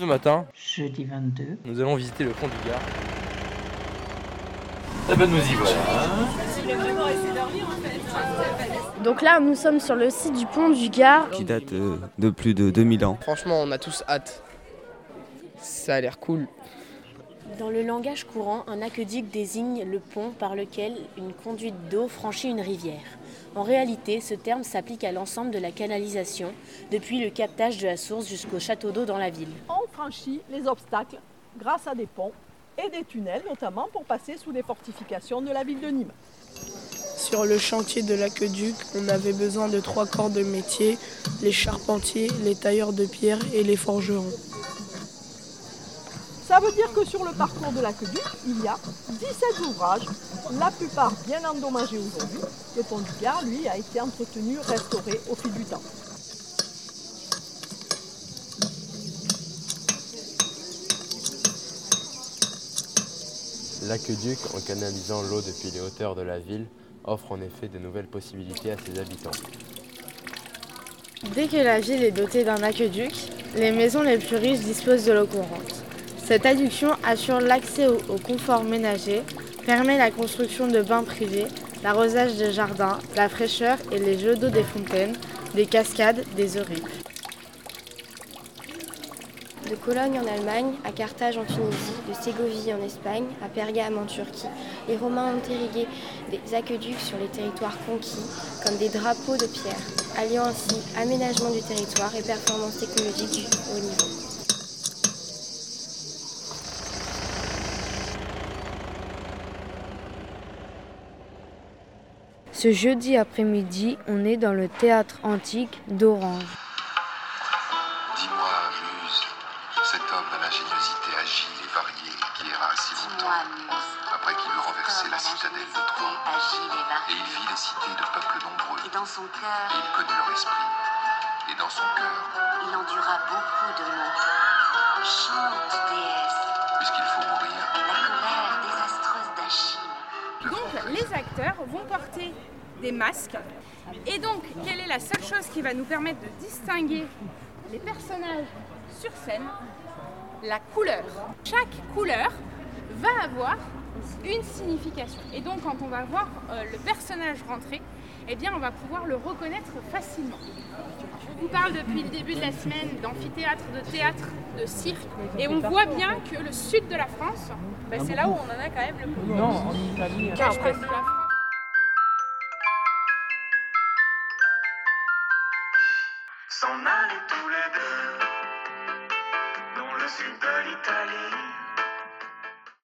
ce matin Jeudi 22. Nous allons visiter le pont du Gard. Eh ben nous y voilà. Donc là, nous sommes sur le site du pont du Gard. qui date euh, de plus de 2000 ans. Franchement, on a tous hâte. Ça a l'air cool. Dans le langage courant, un aqueduc désigne le pont par lequel une conduite d'eau franchit une rivière. En réalité, ce terme s'applique à l'ensemble de la canalisation, depuis le captage de la source jusqu'au château d'eau dans la ville. Franchit les obstacles grâce à des ponts et des tunnels, notamment pour passer sous les fortifications de la ville de Nîmes. Sur le chantier de l'aqueduc, on avait besoin de trois corps de métier, les charpentiers, les tailleurs de pierre et les forgerons. Ça veut dire que sur le parcours de l'aqueduc, il y a 17 ouvrages, la plupart bien endommagés aujourd'hui. Le pont du Gard, lui, a été entretenu, restauré au fil du temps. L'aqueduc, en canalisant l'eau depuis les hauteurs de la ville, offre en effet de nouvelles possibilités à ses habitants. Dès que la ville est dotée d'un aqueduc, les maisons les plus riches disposent de l'eau courante. Cette adduction assure l'accès au, confort ménager, permet la construction de bains privés, l'arrosage des jardins, la fraîcheur et les jeux d'eau des fontaines, des cascades, des eaux-rives. De Cologne en Allemagne à Carthage en Tunisie, de Ségovie en Espagne à Pergame en Turquie, les Romains ont irrigué des aqueducs sur les territoires conquis comme des drapeaux de pierre, alliant ainsi aménagement du territoire et performance technologique du haut niveau. Ce jeudi après-midi, on est dans le théâtre antique d'Orange. Homme à l'ingéniosité agile et variée qui erra si longtemps, après qu'il eut renversé la citadelle de Troie, et il vit les cités de peuples nombreux, Et dans son cœur, et il connut leur esprit, et dans son cœur, il endura beaucoup de maux. Chante, déesse, puisqu'il faut mourir, la colère désastreuse d'Achille. Donc les acteurs vont porter des masques. Et donc, quelle est la seule chose qui va nous permettre de distinguer les personnages sur scène La couleur. Chaque couleur va avoir une signification. Et donc, quand on va voir euh, le personnage rentrer, eh bien, on va pouvoir le reconnaître facilement. Je vous parle depuis le début de la semaine d'amphithéâtre, de théâtre, de cirque. Et on voit bien que le sud de la France, bah, c'est là où on en a quand même le plus. Non, en Italie. Cache presque la France. S'en allaient tous les deux dans le sud de l'Italie.